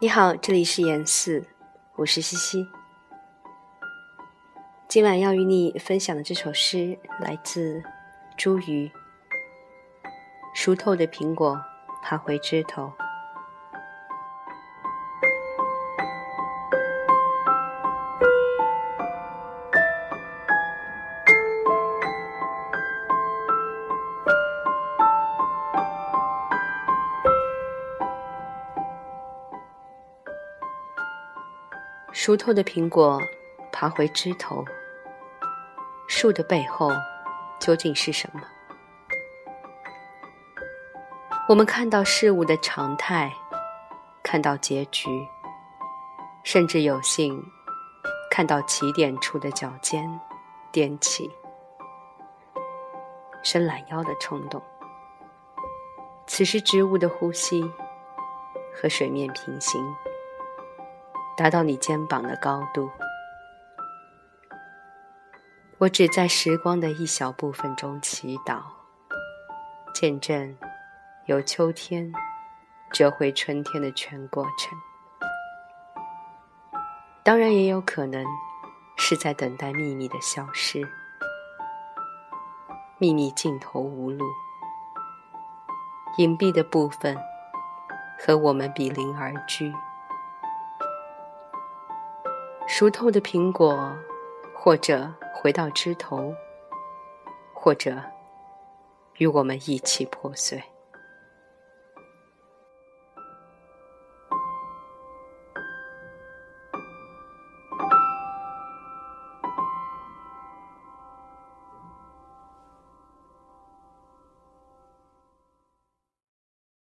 你好，这里是言四，我是西西。今晚要与你分享的这首诗来自茱萸。熟透的苹果爬回枝头，熟透的苹果爬回枝头。树的背后究竟是什么？我们看到事物的常态，看到结局，甚至有幸看到起点处的脚尖踮起，伸懒腰的冲动。此时植物的呼吸和水面平行，达到你肩膀的高度。我只在时光的一小部分中祈祷，见证由秋天折回春天的全过程。当然，也有可能是在等待秘密的消失，秘密尽头无路，隐蔽的部分和我们比邻而居。熟透的苹果，或者。回到枝头，或者与我们一起破碎。